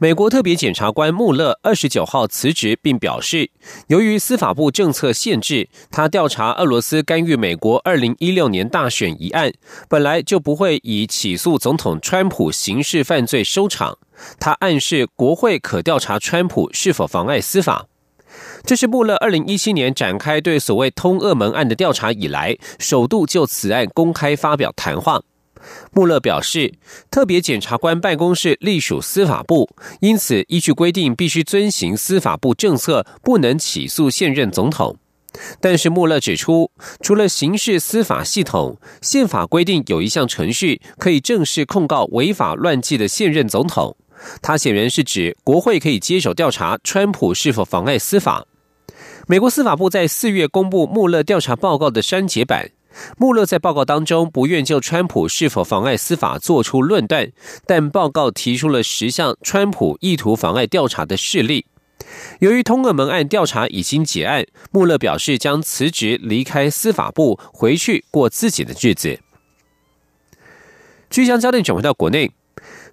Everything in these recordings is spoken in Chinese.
美国特别检察官穆勒二十九号辞职，并表示，由于司法部政策限制，他调查俄罗斯干预美国二零一六年大选一案，本来就不会以起诉总统川普刑事犯罪收场。他暗示国会可调查川普是否妨碍司法。这是穆勒二零一七年展开对所谓通俄门案的调查以来，首度就此案公开发表谈话。穆勒表示，特别检察官办公室隶属司法部，因此依据规定必须遵行司法部政策，不能起诉现任总统。但是穆勒指出，除了刑事司法系统，宪法规定有一项程序可以正式控告违法乱纪的现任总统。他显然是指国会可以接手调查川普是否妨碍司法。美国司法部在四月公布穆勒调查报告的删节版。穆勒在报告当中不愿就川普是否妨碍司法做出论断，但报告提出了十项川普意图妨碍调查的事例。由于通俄门案调查已经结案，穆勒表示将辞职离开司法部，回去过自己的日子。据将焦点转回到国内，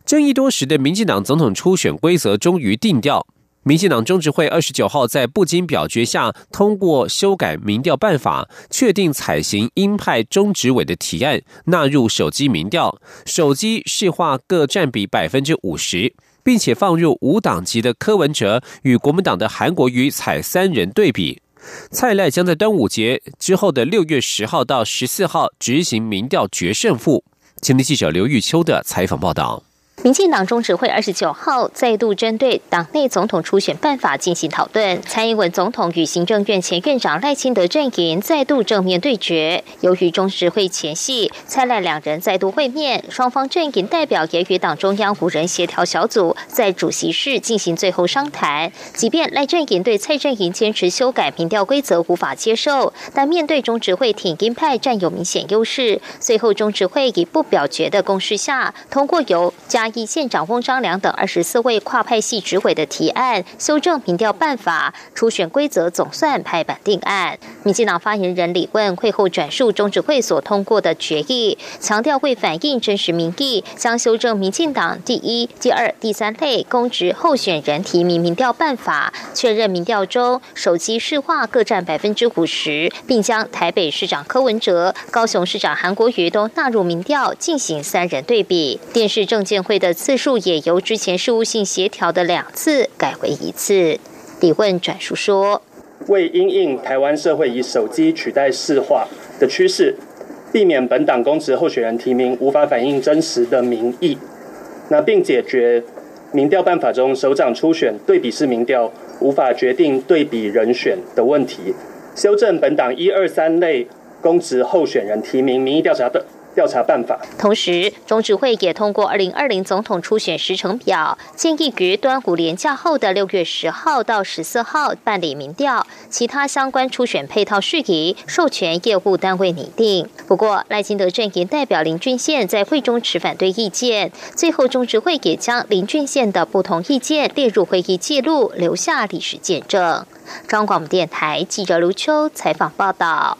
争议多时的民进党总统初选规则终于定调。民进党中执会二十九号在不经表决下通过修改民调办法，确定采行鹰派中执委的提案纳入手机民调，手机市话各占比百分之五十，并且放入无党籍的柯文哲与国民党的韩国瑜采三人对比。蔡赖将在端午节之后的六月十号到十四号执行民调决胜负。青年记者刘玉秋的采访报道。民进党中执会二十九号再度针对党内总统初选办法进行讨论。蔡英文总统与行政院前院长赖清德阵营再度正面对决。由于中执会前夕蔡赖两人再度会面，双方阵营代表也与党中央五人协调小组在主席室进行最后商谈。即便赖阵营对蔡阵营坚持修改民调规则无法接受，但面对中执会挺鹰派占有明显优势，最后中执会以不表决的公式下通过由加。议县长翁章良等二十四位跨派系执委的提案，修正民调办法、初选规则，总算拍板定案。民进党发言人李问会后转述中执会所通过的决议，强调会反映真实民意，将修正民进党第一、第二、第三类公职候选人提名民调办法，确认民调中手机市话各占百分之五十，并将台北市长柯文哲、高雄市长韩国瑜都纳入民调，进行三人对比。电视证监会的。次数也由之前事务性协调的两次改为一次。李问转述说：“为因应台湾社会以手机取代市话的趋势，避免本党公职候选人提名无法反映真实的民意，那并解决民调办法中首长初选对比式民调无法决定对比人选的问题，修正本党一二三类公职候选人提名民意调查的。”调查办法。同时，中执会也通过二零二零总统初选时程表，建议于端午连假后的六月十号到十四号办理民调，其他相关初选配套事宜授权业务单位拟定。不过，赖清德阵营代表林俊宪在会中持反对意见，最后中执会也将林俊宪的不同意见列入会议记录，留下历史见证。中广电台记者卢秋采访报道。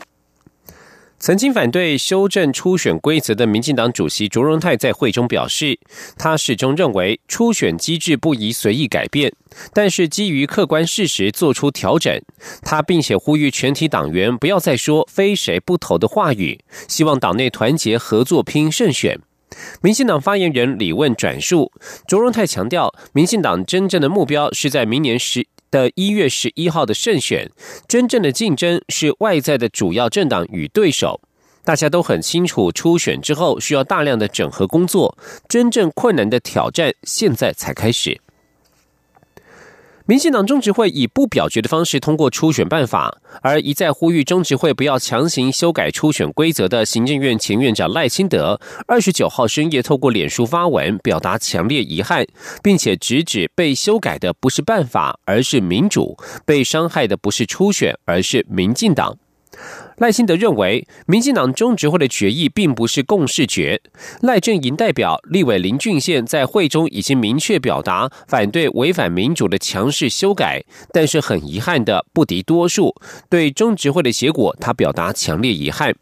曾经反对修正初选规则的民进党主席卓荣泰在会中表示，他始终认为初选机制不宜随意改变，但是基于客观事实做出调整。他并且呼吁全体党员不要再说非谁不投的话语，希望党内团结合作拼胜选。民进党发言人李问转述，卓荣泰强调，民进党真正的目标是在明年十。的一月十一号的胜选，真正的竞争是外在的主要政党与对手。大家都很清楚，初选之后需要大量的整合工作，真正困难的挑战现在才开始。民进党中执会以不表决的方式通过初选办法，而一再呼吁中执会不要强行修改初选规则的行政院前院长赖清德，二十九号深夜透过脸书发文，表达强烈遗憾，并且直指被修改的不是办法，而是民主；被伤害的不是初选，而是民进党。赖清德认为，民进党中执会的决议并不是共识决。赖阵营代表立委林俊宪在会中已经明确表达反对违反民主的强势修改，但是很遗憾的不敌多数，对中执会的结果他表达强烈遗憾。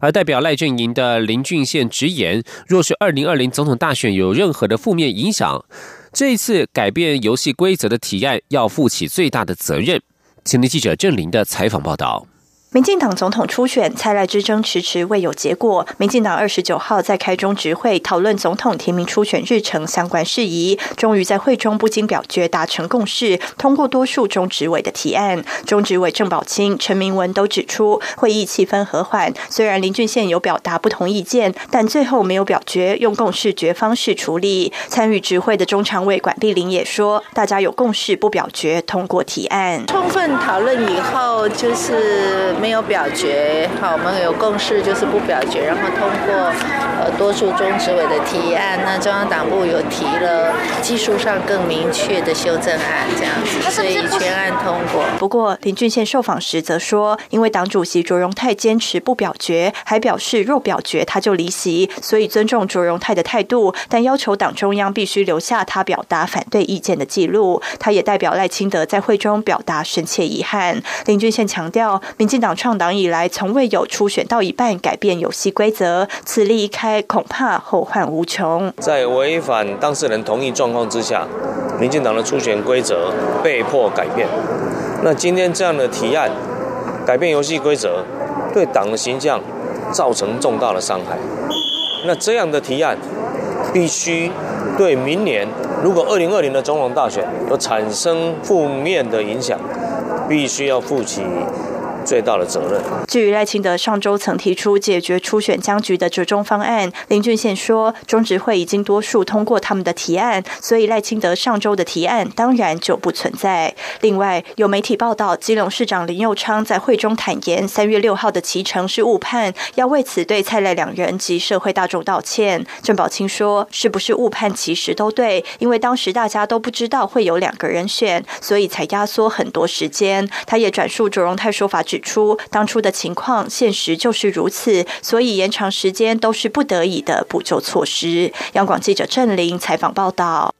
而代表赖阵营的林俊宪直言，若是二零二零总统大选有任何的负面影响，这次改变游戏规则的提案要负起最大的责任。请听记者郑林的采访报道。民进党总统初选，蔡赖之争迟迟未有结果。民进党二十九号在开中执会讨论总统提名初选日程相关事宜，终于在会中不经表决达成共识，通过多数中执委的提案。中执委郑宝清、陈明文都指出，会议气氛和缓。虽然林俊宪有表达不同意见，但最后没有表决，用共识决方式处理。参与执会的中常委管碧玲也说，大家有共识，不表决通过提案。充分讨论以后，就是。没有表决，好，我们有共识，就是不表决，然后通过呃多数中执委的提案。那中央党部有提了技术上更明确的修正案，这样子，所以全案通过。不过林俊宪受访时则说，因为党主席卓荣泰坚持不表决，还表示若表决他就离席，所以尊重卓荣泰的态度，但要求党中央必须留下他表达反对意见的记录。他也代表赖清德在会中表达深切遗憾。林俊宪强调，民进党。创党以来，从未有初选到一半改变游戏规则，此例一开，恐怕后患无穷。在违反当事人同意状况之下，民进党的初选规则被迫改变。那今天这样的提案，改变游戏规则，对党的形象造成重大的伤害。那这样的提案，必须对明年如果二零二零的总统大选有产生负面的影响，必须要负起。最大的责任。至于赖清德上周曾提出解决初选僵局的折中方案，林俊宪说，中执会已经多数通过他们的提案，所以赖清德上周的提案当然就不存在。另外，有媒体报道，基隆市长林佑昌在会中坦言，三月六号的骑程是误判，要为此对蔡赖两人及社会大众道歉。郑宝清说，是不是误判其实都对，因为当时大家都不知道会有两个人选，所以才压缩很多时间。他也转述卓荣泰说法。指出当初的情况，现实就是如此，所以延长时间都是不得已的补救措施。央广记者郑玲采访报道。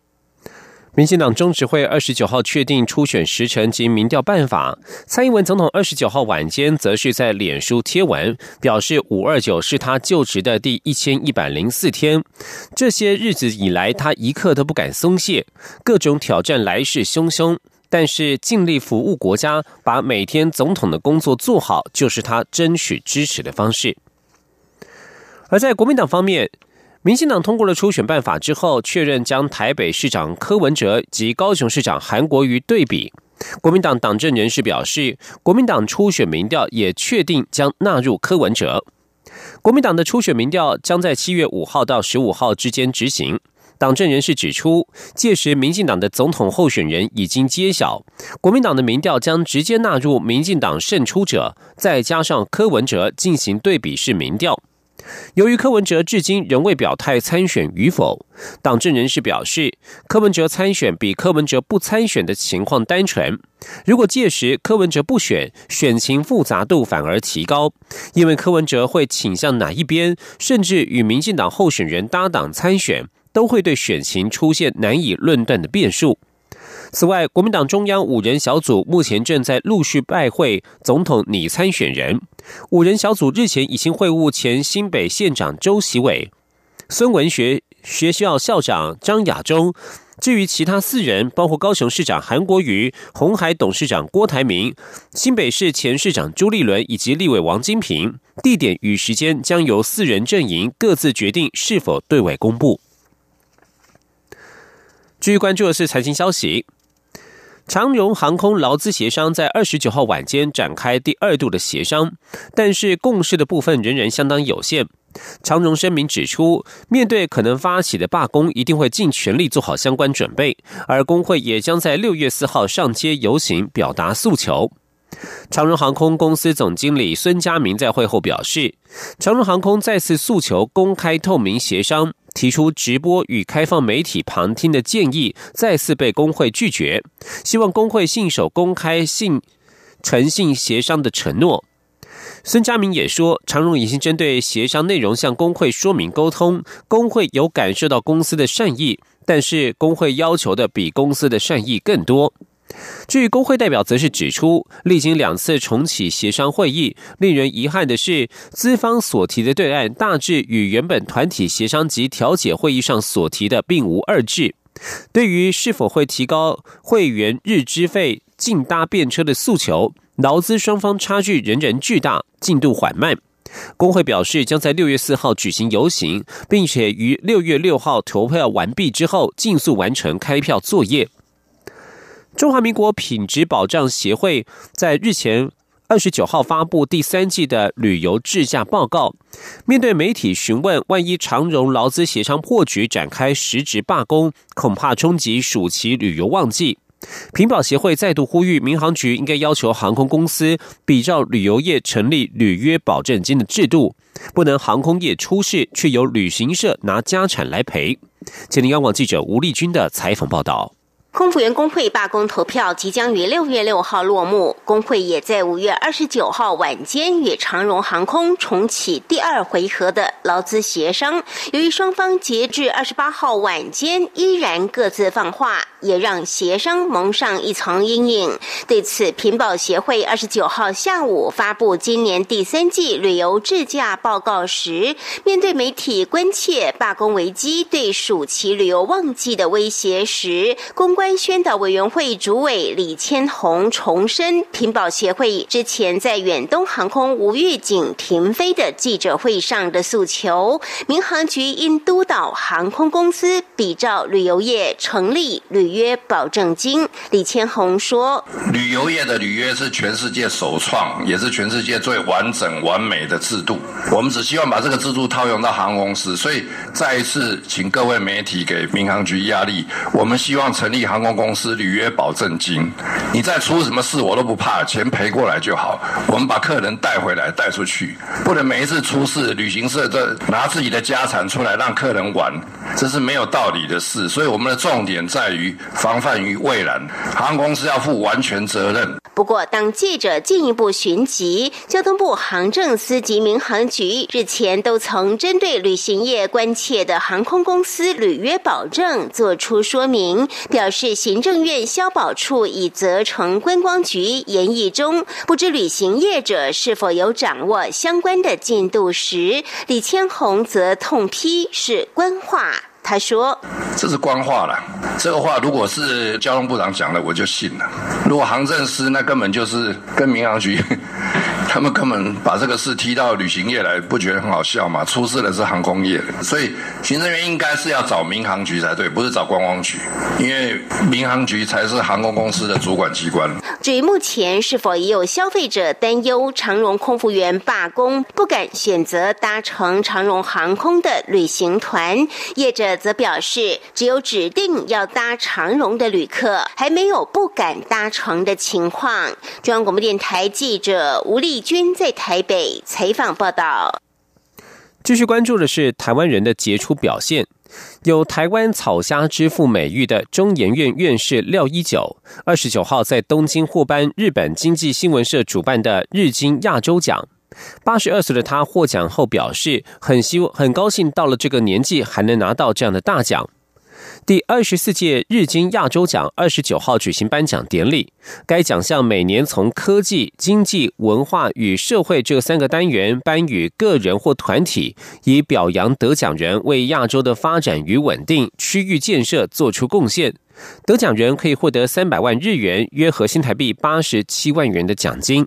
民进党中执会二十九号确定初选时程及民调办法，蔡英文总统二十九号晚间则是在脸书贴文表示，五二九是他就职的第一千一百零四天，这些日子以来，他一刻都不敢松懈，各种挑战来势汹汹。但是尽力服务国家，把每天总统的工作做好，就是他争取支持的方式。而在国民党方面，民进党通过了初选办法之后，确认将台北市长柯文哲及高雄市长韩国瑜对比。国民党党政人士表示，国民党初选民调也确定将纳入柯文哲。国民党的初选民调将在七月五号到十五号之间执行。党政人士指出，届时民进党的总统候选人已经揭晓，国民党的民调将直接纳入民进党胜出者，再加上柯文哲进行对比式民调。由于柯文哲至今仍未表态参选与否，党政人士表示，柯文哲参选比柯文哲不参选的情况单纯。如果届时柯文哲不选，选情复杂度反而提高，因为柯文哲会倾向哪一边，甚至与民进党候选人搭档参选。都会对选情出现难以论断的变数。此外，国民党中央五人小组目前正在陆续拜会总统拟参选人。五人小组日前已经会晤前新北县长周习伟、孙文学学校校长张亚中。至于其他四人，包括高雄市长韩国瑜、红海董事长郭台铭、新北市前市长朱立伦以及立委王金平，地点与时间将由四人阵营各自决定是否对外公布。继续关注的是财经消息。长荣航空劳资协商在二十九号晚间展开第二度的协商，但是共识的部分仍然相当有限。长荣声明指出，面对可能发起的罢工，一定会尽全力做好相关准备，而工会也将在六月四号上街游行，表达诉求。长荣航空公司总经理孙家明在会后表示，长荣航空再次诉求公开透明协商，提出直播与开放媒体旁听的建议，再次被工会拒绝。希望工会信守公开、信诚信协商的承诺。孙家明也说，长荣已经针对协商内容向工会说明沟通，工会有感受到公司的善意，但是工会要求的比公司的善意更多。据工会代表，则是指出，历经两次重启协商会议，令人遗憾的是，资方所提的对案大致与原本团体协商及调解会议上所提的并无二致。对于是否会提高会员日支费、进搭便车的诉求，劳资双方差距仍然巨大，进度缓慢。工会表示，将在六月四号举行游行，并且于六月六号投票完毕之后，尽速完成开票作业。中华民国品质保障协会在日前二十九号发布第三季的旅游质价报告。面对媒体询问，万一长荣劳资协商破局，展开实质罢工，恐怕冲击暑期旅游旺季。品保协会再度呼吁，民航局应该要求航空公司比照旅游业成立履约保证金的制度，不能航空业出事，却由旅行社拿家产来赔。前天央广记者吴丽君的采访报道。空服员工会罢工投票即将于六月六号落幕，工会也在五月二十九号晚间与长荣航空重启第二回合的劳资协商。由于双方截至二十八号晚间依然各自放话，也让协商蒙上一层阴影。对此，平保协会二十九号下午发布今年第三季旅游质价报告时，面对媒体关切罢工危机对暑期旅游旺季的威胁时，公。关宣导委员会主委李千红重申，平保协会之前在远东航空无预警停飞的记者会上的诉求，民航局应督导航空公司比照旅游业成立履约保证金。李千红说：“旅游业的履约是全世界首创，也是全世界最完整完美的制度。我们只希望把这个制度套用到航空公司，所以再一次请各位媒体给民航局压力。我们希望成立。”航空公司履约保证金，你再出什么事我都不怕，钱赔过来就好。我们把客人带回来带出去，不能每一次出事，旅行社这拿自己的家产出来让客人玩，这是没有道理的事。所以我们的重点在于防范于未然，航空公司要负完全责任。不过，当记者进一步寻及，交通部航政司及民航局日前都曾针对旅行业关切的航空公司履约保证作出说明，表示。行政院消保处已责成观光局研议中，不知旅行业者是否有掌握相关的进度时，李千红则痛批是官话。他说：“这是官话了，这个话如果是交通部长讲的，我就信了；如果航政司，那根本就是跟民航局。”他们根本把这个事踢到旅行业来，不觉得很好笑吗？出事的是航空业，所以行政院应该是要找民航局才对，不是找观光局，因为民航局才是航空公司的主管机关。至于目前是否也有消费者担忧长荣空服员罢工，不敢选择搭乘长荣航空的旅行团，业者则表示，只有指定要搭长荣的旅客，还没有不敢搭乘的情况。中央广播电台记者吴丽。君在台北采访报道。继续关注的是台湾人的杰出表现。有“台湾草虾之父”美誉的中研院院士廖一九，二十九号在东京获颁日本经济新闻社主办的日经亚洲奖。八十二岁的他获奖后表示，很希望、很高兴到了这个年纪还能拿到这样的大奖。第二十四届日经亚洲奖二十九号举行颁奖典礼。该奖项每年从科技、经济、文化与社会这三个单元颁予个人或团体，以表扬得奖人为亚洲的发展与稳定、区域建设做出贡献。得奖人可以获得三百万日元（约合新台币八十七万元）的奖金。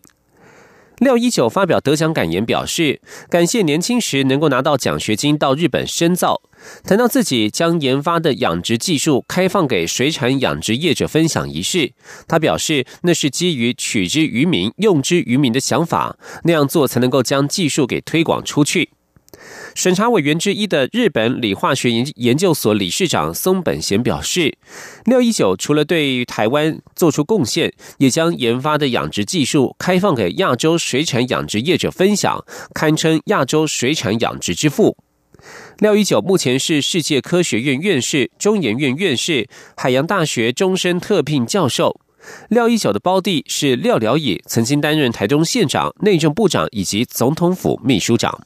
廖一九发表得奖感言，表示感谢年轻时能够拿到奖学金到日本深造。谈到自己将研发的养殖技术开放给水产养殖业者分享一事，他表示那是基于取之于民、用之于民的想法，那样做才能够将技术给推广出去。审查委员之一的日本理化学研研究所理事长松本贤表示，廖一九除了对台湾做出贡献，也将研发的养殖技术开放给亚洲水产养殖业者分享，堪称亚洲水产养殖之父。廖一九目前是世界科学院院士、中研院院士、海洋大学终身特聘教授。廖一九的胞弟是廖了野，曾经担任台中县长、内政部长以及总统府秘书长。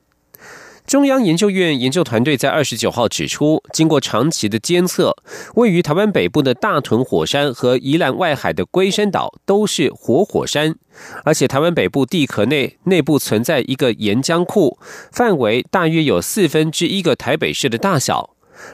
中央研究院研究团队在二十九号指出，经过长期的监测，位于台湾北部的大屯火山和宜兰外海的龟山岛都是活火山，而且台湾北部地壳内内部存在一个岩浆库，范围大约有四分之一个台北市的大小。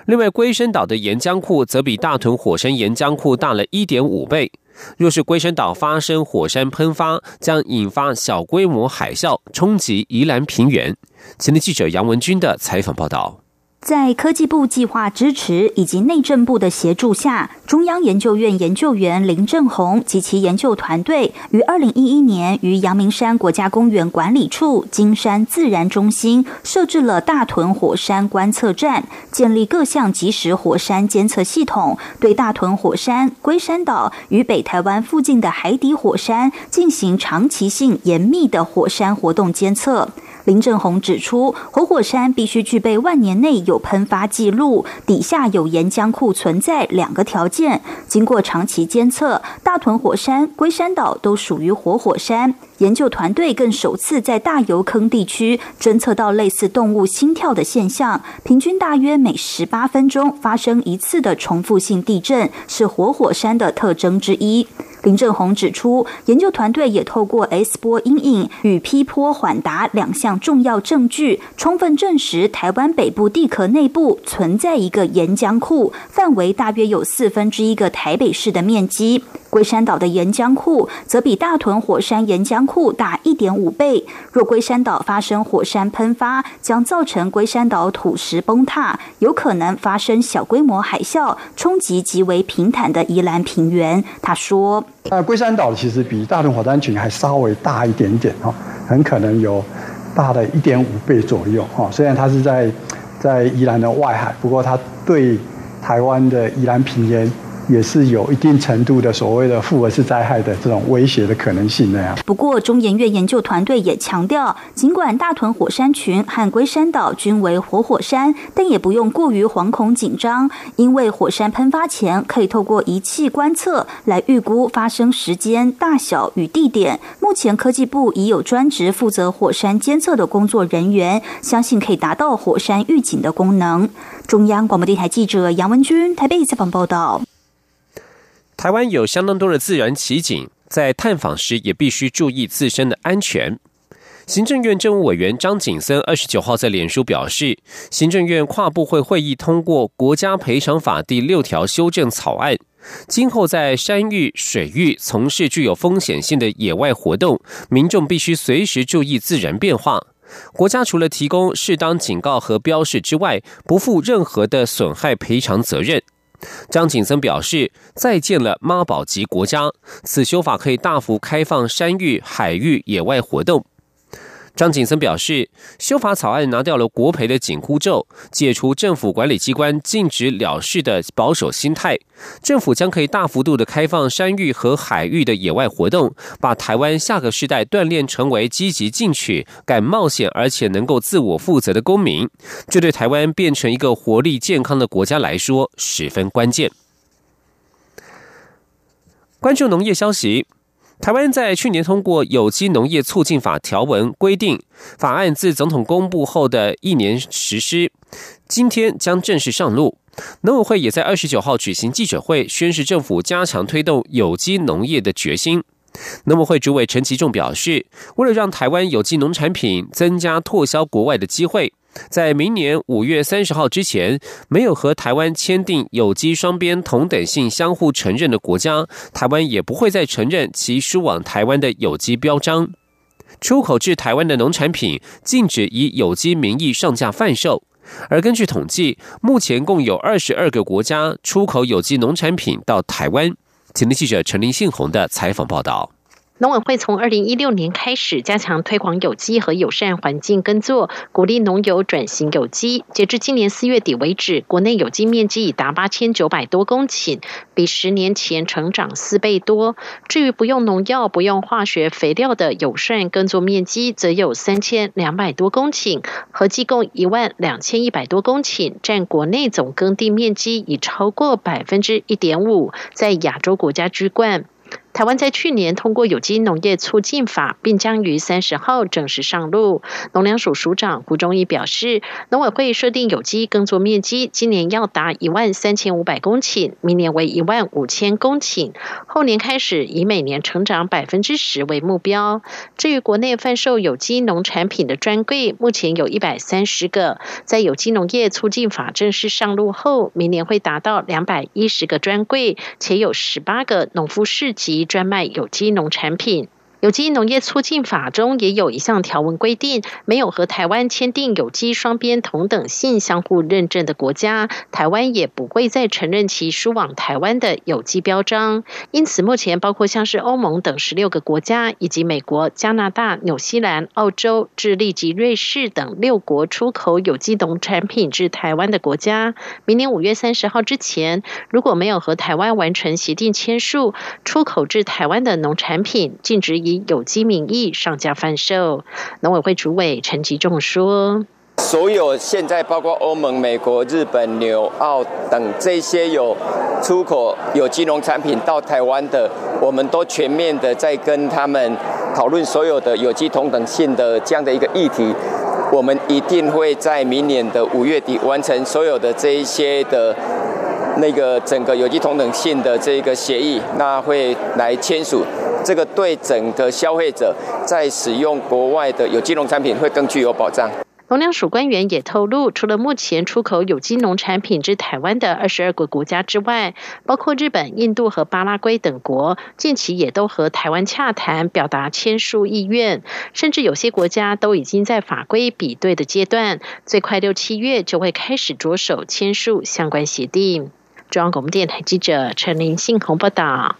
另外，龟山岛的岩浆库则比大屯火山岩浆库大了一点五倍。若是龟山岛发生火山喷发，将引发小规模海啸，冲击宜兰平原。前的记者杨文军的采访报道。在科技部计划支持以及内政部的协助下，中央研究院研究员林正宏及其研究团队于二零一一年于阳明山国家公园管理处金山自然中心设置了大屯火山观测站，建立各项即时火山监测系统，对大屯火山、龟山岛与北台湾附近的海底火山进行长期性严密的火山活动监测。林正宏指出，活火山必须具备万年内有喷发记录、底下有岩浆库存在两个条件。经过长期监测，大屯火山、龟山岛都属于活火山。研究团队更首次在大油坑地区侦测到类似动物心跳的现象，平均大约每十八分钟发生一次的重复性地震，是活火山的特征之一。林正宏指出，研究团队也透过 S 波阴影与 P 波缓达两项重要证据，充分证实台湾北部地壳内部存在一个岩浆库，范围大约有四分之一个台北市的面积。龟山岛的岩浆库则比大屯火山岩浆库大一点五倍。若龟山岛发生火山喷发，将造成龟山岛土石崩塌，有可能发生小规模海啸，冲击极为平坦的宜兰平原。他说。那龟山岛其实比大屯火山群还稍微大一点点哈，很可能有大的一点五倍左右哈。虽然它是在在宜兰的外海，不过它对台湾的宜兰平原。也是有一定程度的所谓的复合式灾害的这种威胁的可能性那样。不过，中研院研究团队也强调，尽管大屯火山群和龟山岛均为活火山，但也不用过于惶恐紧张，因为火山喷发前可以透过仪器观测来预估发生时间、大小与地点。目前科技部已有专职负责火山监测的工作人员，相信可以达到火山预警的功能。中央广播电台记者杨文君台北采访报道。台湾有相当多的自然奇景，在探访时也必须注意自身的安全。行政院政务委员张景森二十九号在脸书表示，行政院跨部会会议通过《国家赔偿法》第六条修正草案，今后在山域、水域从事具有风险性的野外活动，民众必须随时注意自然变化。国家除了提供适当警告和标示之外，不负任何的损害赔偿责任。张景森表示，再见了妈宝级国家，此修法可以大幅开放山域、海域野外活动。张景森表示，修法草案拿掉了国赔的紧箍咒，解除政府管理机关禁止了事的保守心态。政府将可以大幅度的开放山域和海域的野外活动，把台湾下个世代锻炼成为积极进取、敢冒险而且能够自我负责的公民。这对台湾变成一个活力健康的国家来说十分关键。关注农业消息。台湾在去年通过《有机农业促进法》条文规定，法案自总统公布后的一年实施，今天将正式上路。农委会也在二十九号举行记者会，宣示政府加强推动有机农业的决心。农委会主委陈其仲表示，为了让台湾有机农产品增加拓销国外的机会，在明年五月三十号之前，没有和台湾签订有机双边同等性相互承认的国家，台湾也不会再承认其输往台湾的有机标章。出口至台湾的农产品禁止以有机名义上架贩售。而根据统计，目前共有二十二个国家出口有机农产品到台湾。请您记者陈林信宏的采访报道。农委会从二零一六年开始加强推广有机和友善环境耕作，鼓励农友转型有机。截至今年四月底为止，国内有机面积已达八千九百多公顷，比十年前成长四倍多。至于不用农药、不用化学肥料的友善耕作面积，则有三千两百多公顷，合计共一万两千一百多公顷，占国内总耕地面积已超过百分之一点五，在亚洲国家居冠。台湾在去年通过有机农业促进法，并将于三十号正式上路。农粮署署长胡忠义表示，农委会设定有机耕作面积今年要达一万三千五百公顷，明年为一万五千公顷，后年开始以每年成长百分之十为目标。至于国内贩售有机农产品的专柜，目前有一百三十个，在有机农业促进法正式上路后，明年会达到两百一十个专柜，且有十八个农夫市集。专卖有机农产品。有机农业促进法中也有一项条文规定，没有和台湾签订有机双边同等性相互认证的国家，台湾也不会再承认其输往台湾的有机标章。因此，目前包括像是欧盟等十六个国家，以及美国、加拿大、纽西兰、澳洲、智利及瑞士等六国出口有机农产品至台湾的国家，明年五月三十号之前，如果没有和台湾完成协定签署，出口至台湾的农产品禁止。以有机名义上架贩售，农委会主委陈吉仲说：“所有现在包括欧盟、美国、日本、纽澳等这些有出口有机农产品到台湾的，我们都全面的在跟他们讨论所有的有机同等性的这样的一个议题。我们一定会在明年的五月底完成所有的这一些的。”那个整个有机同等性的这个协议，那会来签署，这个对整个消费者在使用国外的有机农产品会更具有保障。农粮署官员也透露，除了目前出口有机农产品至台湾的二十二个国家之外，包括日本、印度和巴拉圭等国，近期也都和台湾洽谈，表达签署意愿，甚至有些国家都已经在法规比对的阶段，最快六七月就会开始着手签署相关协定。中央广播电台记者陈林信宏报道：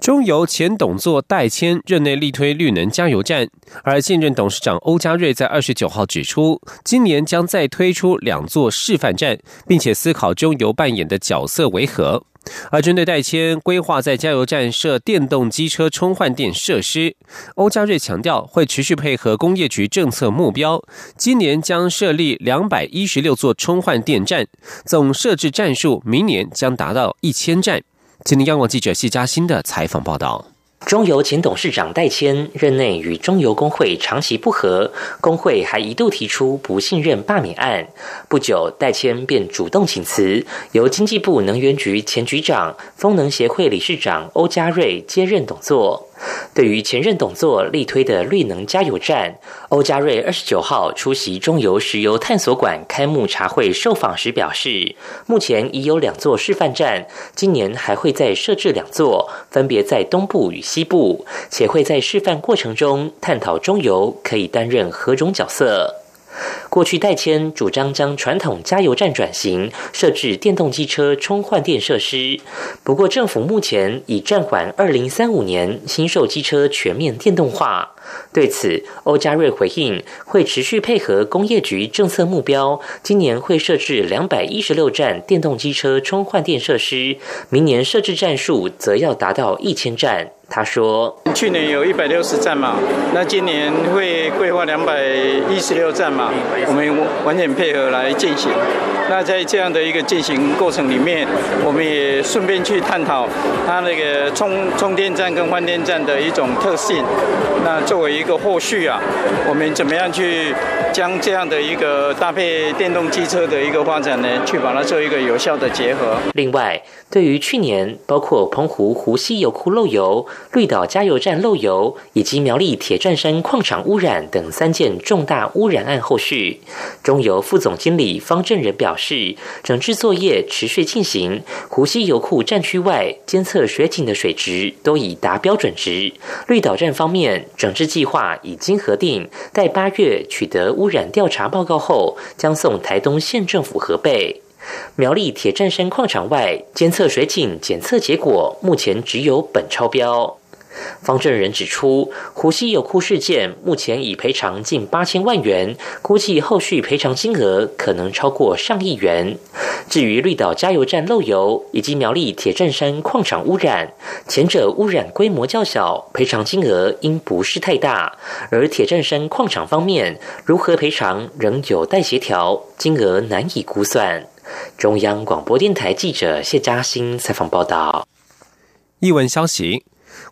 中油前董座代谦任内力推绿能加油站，而现任董事长欧家瑞在二十九号指出，今年将再推出两座示范站，并且思考中油扮演的角色为何。而针对代签规划在加油站设电动机车充换电设施，欧家瑞强调会持续配合工业局政策目标，今年将设立两百一十六座充换电站，总设置站数明年将达到一千站。请您央广记者谢嘉欣的采访报道。中油前董事长戴谦任内与中油工会长期不和，工会还一度提出不信任罢免案。不久，戴谦便主动请辞，由经济部能源局前局长、风能协会理事长欧家瑞接任董座。对于前任董座力推的绿能加油站，欧家瑞二十九号出席中油石油探索馆开幕茶会受访时表示，目前已有两座示范站，今年还会再设置两座，分别在东部与西部，且会在示范过程中探讨中油可以担任何种角色。过去代签主张将传统加油站转型，设置电动机车充换电设施。不过政府目前已暂缓二零三五年新售机车全面电动化。对此，欧嘉瑞回应会持续配合工业局政策目标，今年会设置两百一十六站电动机车充换电设施，明年设置站数则要达到一千站。他说：“去年有一百六十站嘛，那今年会规划两百一十六站嘛，我们完全配合来进行。那在这样的一个进行过程里面，我们也顺便去探讨它那个充充电站跟换电站的一种特性。那作为一个后续啊，我们怎么样去将这样的一个搭配电动机车的一个发展呢？去把它做一个有效的结合。另外，对于去年包括澎湖湖西油库漏油。”绿岛加油站漏油以及苗栗铁站山矿场污染等三件重大污染案后续，中油副总经理方正仁表示，整治作业持续进行，湖西油库站区外监测水井的水质都已达标准值。绿岛站方面，整治计划已经核定，待八月取得污染调查报告后，将送台东县政府核备。苗栗铁站山矿场外监测水井检测结果，目前只有苯超标。方正人指出，湖西油库事件目前已赔偿近八千万元，估计后续赔偿金额可能超过上亿元。至于绿岛加油站漏油以及苗栗铁站山矿场污染，前者污染规模较小，赔偿金额应不是太大；而铁站山矿场方面，如何赔偿仍有待协调，金额难以估算。中央广播电台记者谢嘉欣采访报道。译文消息。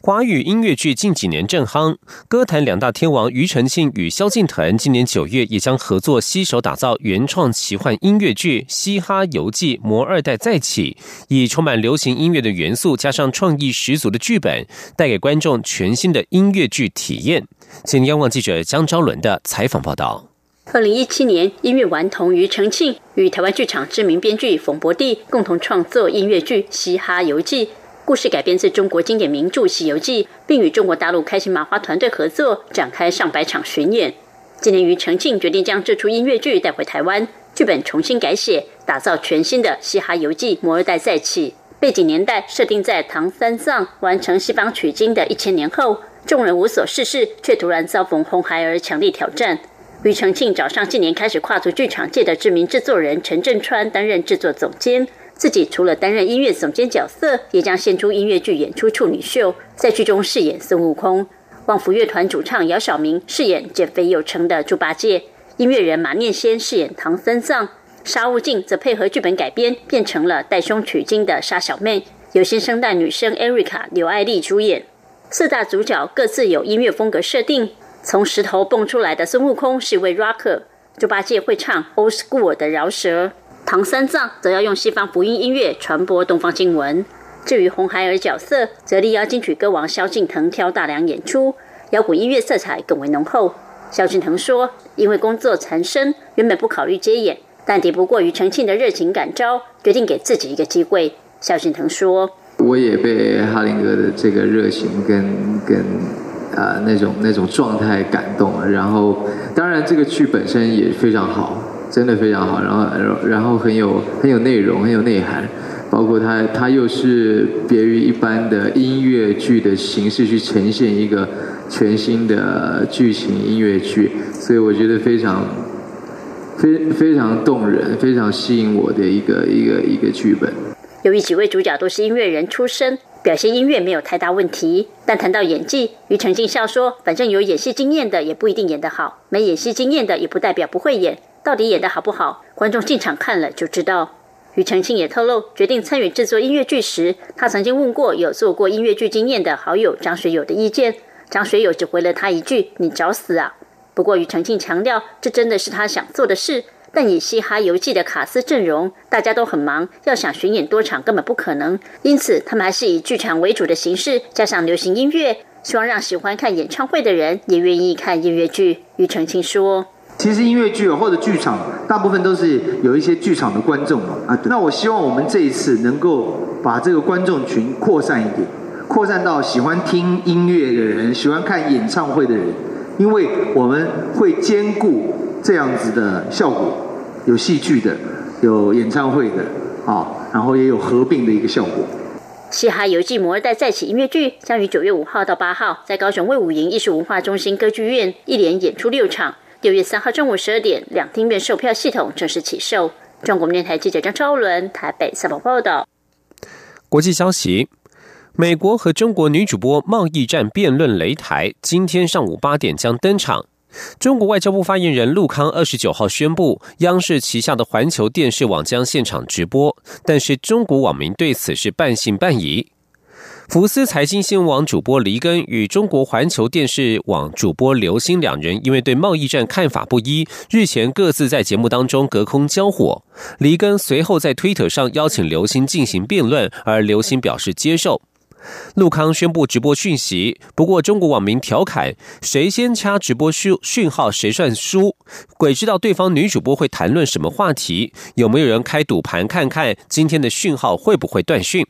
华语音乐剧近几年正夯，歌坛两大天王庾澄庆与萧敬腾今年九月也将合作携手打造原创奇幻音乐剧《嘻哈游记魔二代再起》，以充满流行音乐的元素加上创意十足的剧本，带给观众全新的音乐剧体验。请央广记者江昭伦的采访报道。二零一七年，音乐顽童庾澄庆与台湾剧场知名编剧冯博弟共同创作音乐剧《嘻哈游记》。故事改编自中国经典名著《西游记》，并与中国大陆开心麻花团队合作展开上百场巡演。今年，庾澄庆决定将这出音乐剧带回台湾，剧本重新改写，打造全新的《嘻哈游记》魔二代再起。背景年代设定在唐三藏完成西方取经的一千年后，众人无所事事，却突然遭逢红孩儿强力挑战。庾澄庆找上近年开始跨足剧场界的知名制作人陈振川担任制作总监。自己除了担任音乐总监角色，也将献出音乐剧演出处女秀，在剧中饰演孙悟空。旺福乐团主唱姚晓明饰演减肥有成的猪八戒，音乐人马念先饰演唐三藏，沙悟净则配合剧本改编，变成了带胸取经的沙小妹，由新生代女生 Erica 刘爱丽主演。四大主角各自有音乐风格设定，从石头蹦出来的孙悟空是一位 rocker，猪八戒会唱 old school 的饶舌。唐三藏则要用西方福音音乐传播东方经文。至于红孩儿角色，则力邀金曲歌王萧敬腾挑大梁演出，摇滚音乐色彩更为浓厚。萧敬腾说：“因为工作缠身，原本不考虑接演，但抵不过庾澄庆的热情感召，决定给自己一个机会。”萧敬腾说：“我也被哈林哥的这个热情跟跟啊那种那种状态感动了。然后，当然这个剧本身也非常好。”真的非常好，然后，然后很有很有内容，很有内涵，包括它它又是别于一般的音乐剧的形式去呈现一个全新的剧情音乐剧，所以我觉得非常非非常动人，非常吸引我的一个一个一个剧本。由于几位主角都是音乐人出身，表现音乐没有太大问题，但谈到演技，庾澄庆笑说：“反正有演戏经验的也不一定演得好，没演戏经验的也不代表不会演。”到底演的好不好？观众进场看了就知道。庾澄庆也透露，决定参与制作音乐剧时，他曾经问过有做过音乐剧经验的好友张学友的意见。张学友只回了他一句：“你找死啊！”不过庾澄庆强调，这真的是他想做的事。但以《嘻哈游记》的卡司阵容，大家都很忙，要想巡演多场根本不可能。因此，他们还是以剧场为主的形式，加上流行音乐，希望让喜欢看演唱会的人也愿意看音乐剧。庾澄庆说。其实音乐剧或者剧场，大部分都是有一些剧场的观众嘛啊。那我希望我们这一次能够把这个观众群扩散一点，扩散到喜欢听音乐的人，喜欢看演唱会的人，因为我们会兼顾这样子的效果，有戏剧的，有演唱会的啊，然后也有合并的一个效果。嘻哈游记摩尔代再起音乐剧将于九月五号到八号在高雄卫武营艺术文化中心歌剧院一连演出六场。六月三号中午十二点，两厅院售票系统正式起售。中国电台记者张超伦台北采访报道。国际消息：美国和中国女主播贸易战辩论擂台，今天上午八点将登场。中国外交部发言人陆康二十九号宣布，央视旗下的环球电视网将现场直播，但是中国网民对此是半信半疑。福斯财经新闻网主播黎根与中国环球电视网主播刘星两人，因为对贸易战看法不一，日前各自在节目当中隔空交火。黎根随后在推特上邀请刘星进行辩论，而刘星表示接受。陆康宣布直播讯息，不过中国网民调侃：“谁先掐直播讯讯号，谁算输。”鬼知道对方女主播会谈论什么话题？有没有人开赌盘看看今天的讯号会不会断讯？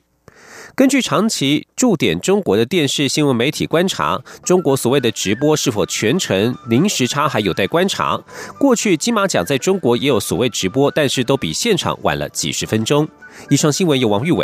根据长期驻点中国的电视新闻媒体观察，中国所谓的直播是否全程零时差还有待观察。过去金马奖在中国也有所谓直播，但是都比现场晚了几十分钟。以上新闻由王玉伟